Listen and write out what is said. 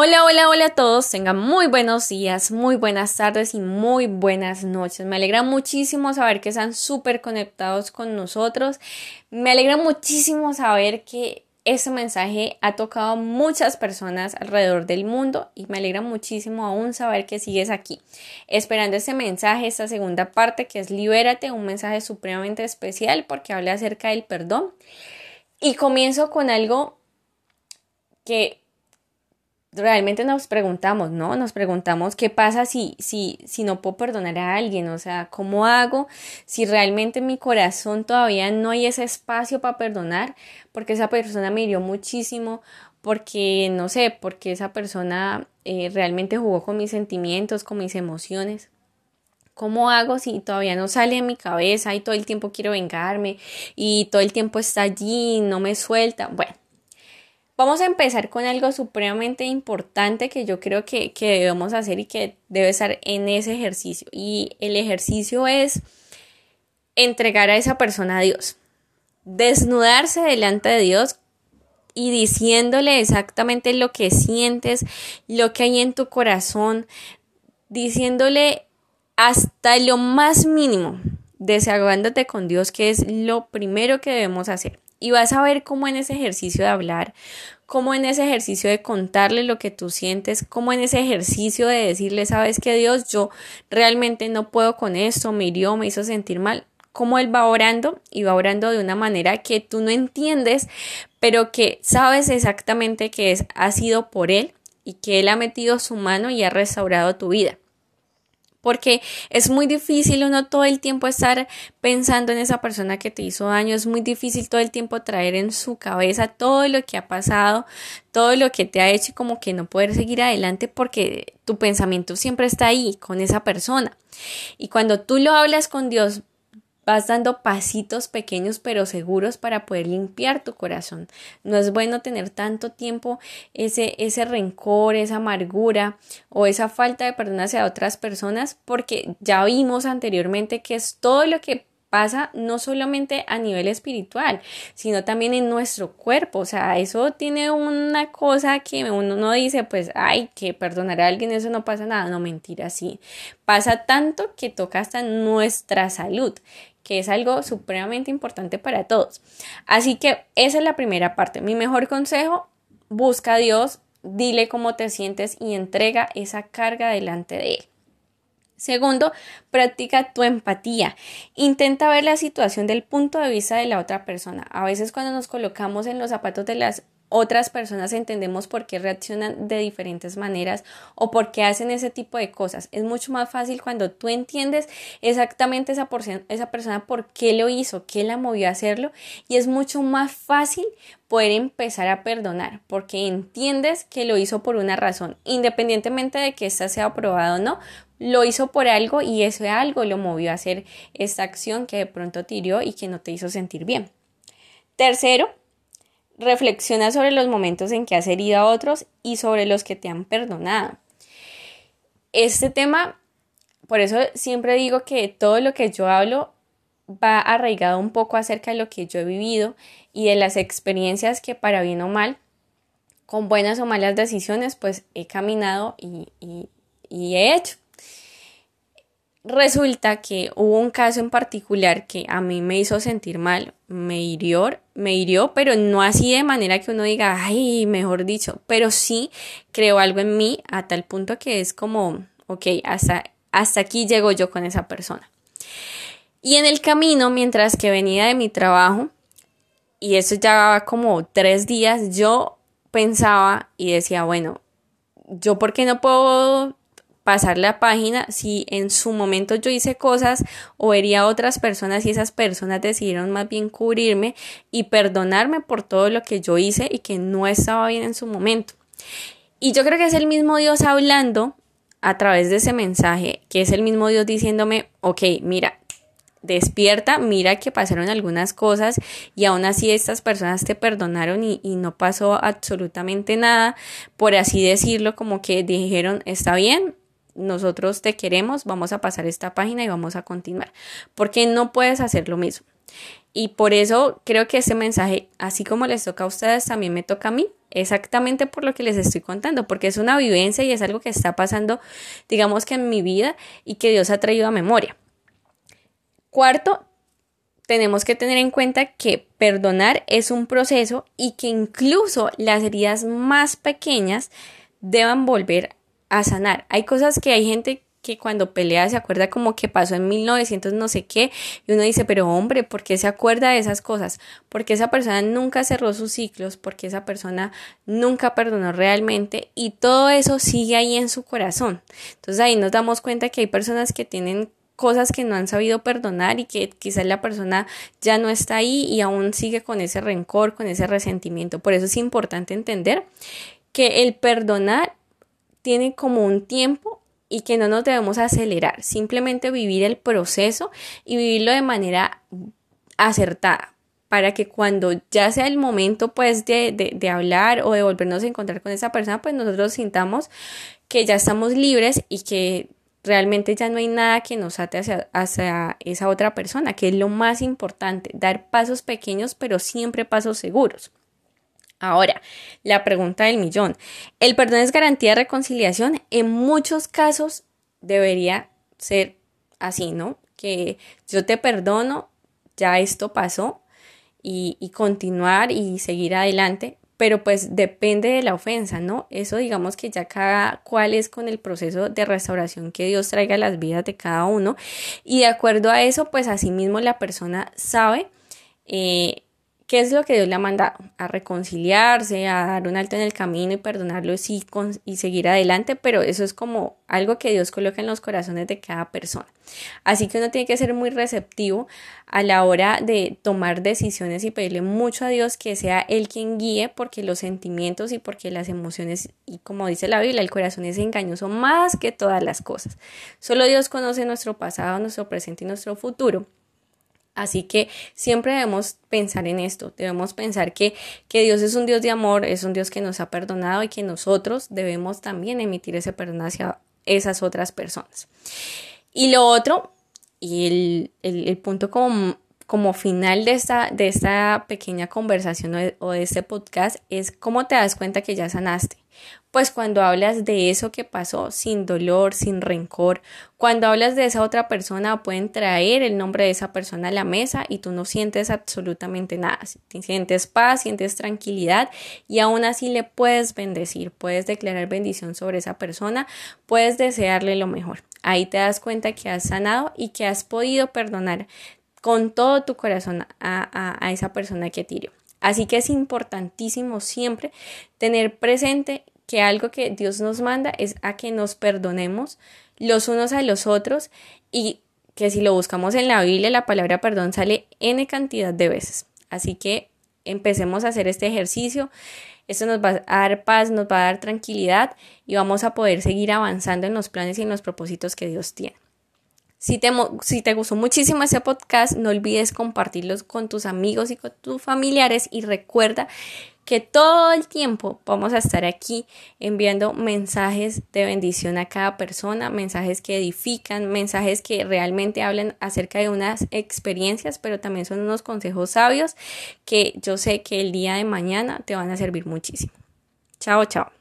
Hola, hola, hola a todos. Tengan muy buenos días, muy buenas tardes y muy buenas noches. Me alegra muchísimo saber que están súper conectados con nosotros. Me alegra muchísimo saber que este mensaje ha tocado a muchas personas alrededor del mundo y me alegra muchísimo aún saber que sigues aquí, esperando este mensaje, esta segunda parte que es Libérate, un mensaje supremamente especial porque habla acerca del perdón. Y comienzo con algo que realmente nos preguntamos, ¿no? Nos preguntamos qué pasa si, si, si no puedo perdonar a alguien, o sea, ¿cómo hago si realmente en mi corazón todavía no hay ese espacio para perdonar? Porque esa persona me hirió muchísimo, porque, no sé, porque esa persona eh, realmente jugó con mis sentimientos, con mis emociones. ¿Cómo hago si todavía no sale en mi cabeza y todo el tiempo quiero vengarme y todo el tiempo está allí y no me suelta? Bueno, Vamos a empezar con algo supremamente importante que yo creo que, debemos hacer y que debe estar en ese ejercicio. Y el ejercicio es entregar a esa persona a Dios. Desnudarse delante de Dios y diciéndole exactamente lo que sientes, lo que hay en tu corazón, diciéndole hasta lo más mínimo, desahogándote con Dios, que es lo primero que debemos hacer. Y vas a ver cómo en ese ejercicio de hablar, cómo en ese ejercicio de contarle lo que tú sientes, cómo en ese ejercicio de decirle, sabes que Dios, yo realmente no puedo con esto, me hirió, me hizo sentir mal, cómo Él va orando y va orando de una manera que tú no entiendes, pero que sabes exactamente que es, ha sido por Él y que Él ha metido su mano y ha restaurado tu vida porque es muy difícil uno todo el tiempo estar pensando en esa persona que te hizo daño, es muy difícil todo el tiempo traer en su cabeza todo lo que ha pasado, todo lo que te ha hecho y como que no poder seguir adelante porque tu pensamiento siempre está ahí con esa persona. Y cuando tú lo hablas con Dios, vas dando pasitos pequeños pero seguros para poder limpiar tu corazón. No es bueno tener tanto tiempo ese, ese rencor, esa amargura o esa falta de perdón hacia otras personas porque ya vimos anteriormente que es todo lo que pasa no solamente a nivel espiritual, sino también en nuestro cuerpo. O sea, eso tiene una cosa que uno no dice, pues, ay, que perdonar a alguien, eso no pasa nada. No, mentira, sí. Pasa tanto que toca hasta nuestra salud que es algo supremamente importante para todos. Así que esa es la primera parte. Mi mejor consejo, busca a Dios, dile cómo te sientes y entrega esa carga delante de Él. Segundo, practica tu empatía. Intenta ver la situación del punto de vista de la otra persona. A veces cuando nos colocamos en los zapatos de las otras personas entendemos por qué reaccionan de diferentes maneras o por qué hacen ese tipo de cosas. Es mucho más fácil cuando tú entiendes exactamente esa, esa persona por qué lo hizo, qué la movió a hacerlo y es mucho más fácil poder empezar a perdonar porque entiendes que lo hizo por una razón, independientemente de que ésta sea aprobada o no, lo hizo por algo y ese algo lo movió a hacer esta acción que de pronto tiró y que no te hizo sentir bien. Tercero, reflexiona sobre los momentos en que has herido a otros y sobre los que te han perdonado. Este tema, por eso siempre digo que todo lo que yo hablo va arraigado un poco acerca de lo que yo he vivido y de las experiencias que para bien o mal, con buenas o malas decisiones, pues he caminado y, y he hecho. Resulta que hubo un caso en particular que a mí me hizo sentir mal, me hirió, me hirió, pero no así de manera que uno diga, ay, mejor dicho, pero sí creo algo en mí a tal punto que es como, ok, hasta, hasta aquí llego yo con esa persona. Y en el camino, mientras que venía de mi trabajo, y eso ya como tres días, yo pensaba y decía, bueno, yo por qué no puedo pasar la página si en su momento yo hice cosas o hería a otras personas y esas personas decidieron más bien cubrirme y perdonarme por todo lo que yo hice y que no estaba bien en su momento. Y yo creo que es el mismo Dios hablando a través de ese mensaje, que es el mismo Dios diciéndome, ok, mira, despierta, mira que pasaron algunas cosas y aún así estas personas te perdonaron y, y, no pasó absolutamente nada, por así decirlo, como que dijeron, está bien, nosotros te queremos, vamos a pasar esta página y vamos a continuar. Porque no puedes hacer lo mismo. Y por eso creo que este mensaje, así como les toca a ustedes, también me toca a mí, exactamente por lo que les estoy contando, porque es una vivencia y es algo que está pasando, digamos que en mi vida y que Dios ha traído a memoria. Cuarto, tenemos que tener en cuenta que perdonar es un proceso y que incluso las heridas más pequeñas deban volver a sanar. Hay cosas que hay gente que cuando pelea se acuerda como que pasó en 1900 no sé qué y uno dice, pero hombre, ¿por qué se acuerda de esas cosas? Porque esa persona nunca cerró sus ciclos, porque esa persona nunca perdonó realmente y todo eso sigue ahí en su corazón. Entonces ahí nos damos cuenta que hay personas que tienen cosas que no han sabido perdonar y que quizás la persona ya no está ahí y aún sigue con ese rencor, con ese resentimiento. Por eso es importante entender que el perdonar tiene como un tiempo y que no nos debemos acelerar, simplemente vivir el proceso y vivirlo de manera acertada para que cuando ya sea el momento pues de, de, de, hablar o de volvernos a encontrar con esa persona, pues nosotros sintamos que ya estamos libres y que realmente ya no hay nada que nos ate hacia, hacia, esa otra persona, que es lo más importante, dar pasos pequeños, pero siempre pasos seguros. Ahora, la pregunta del millón. ¿El perdón es garantía de reconciliación? En muchos casos debería ser así, ¿no? Que yo te perdono, ya esto pasó, y, continuar y seguir adelante, pero pues depende de la ofensa, ¿no? Eso digamos que ya cada cual es con el proceso de restauración que Dios traiga a las vidas de cada uno y de acuerdo a eso, pues asimismo la persona sabe eh, ¿Qué es lo que Dios le ha mandado? A reconciliarse, a dar un alto en el camino y perdonarlo y, y seguir adelante, pero eso es como algo que Dios coloca en los corazones de cada persona. Así que uno tiene que ser muy receptivo a la hora de tomar decisiones y pedirle mucho a Dios que sea Él quien guíe, porque los sentimientos y porque las emociones, y como dice la Biblia, el corazón es engañoso más que todas las cosas. Solo Dios conoce nuestro pasado, nuestro presente y nuestro futuro. Así que siempre debemos pensar en esto, debemos pensar que, que, Dios es un Dios de amor, es un Dios que nos ha perdonado y que nosotros debemos también emitir ese perdón hacia esas otras personas. Y lo otro, y el, el, el punto como, como final de esta, de esta pequeña conversación o de, o de este podcast es cómo te das cuenta que ya sanaste. Pues cuando hablas de eso que pasó sin dolor, sin rencor, cuando hablas de esa otra persona pueden traer el nombre de esa persona a la mesa y tú no sientes absolutamente nada, sientes paz, sientes tranquilidad y aún así le puedes bendecir, puedes declarar bendición sobre esa persona, puedes desearle lo mejor. Ahí te das cuenta que has sanado y que has podido perdonar con todo tu corazón a, a, esa persona que tiró. Así que es importantísimo siempre tener presente que algo que Dios nos manda es a que nos perdonemos los unos a los otros y que si lo buscamos en la Biblia la palabra perdón sale n cantidad de veces. Así que empecemos a hacer este ejercicio. Esto nos va a dar paz, nos va a dar tranquilidad y vamos a poder seguir avanzando en los planes y en los propósitos que Dios tiene. Si te, si te gustó muchísimo este podcast, no olvides compartirlos con tus amigos y con tus familiares y recuerda que todo el tiempo vamos a estar aquí enviando mensajes de bendición a cada persona, mensajes que edifican, mensajes que realmente hablan acerca de unas experiencias, pero también son unos consejos sabios que yo sé que el día de mañana te van a servir muchísimo. Chao, chao.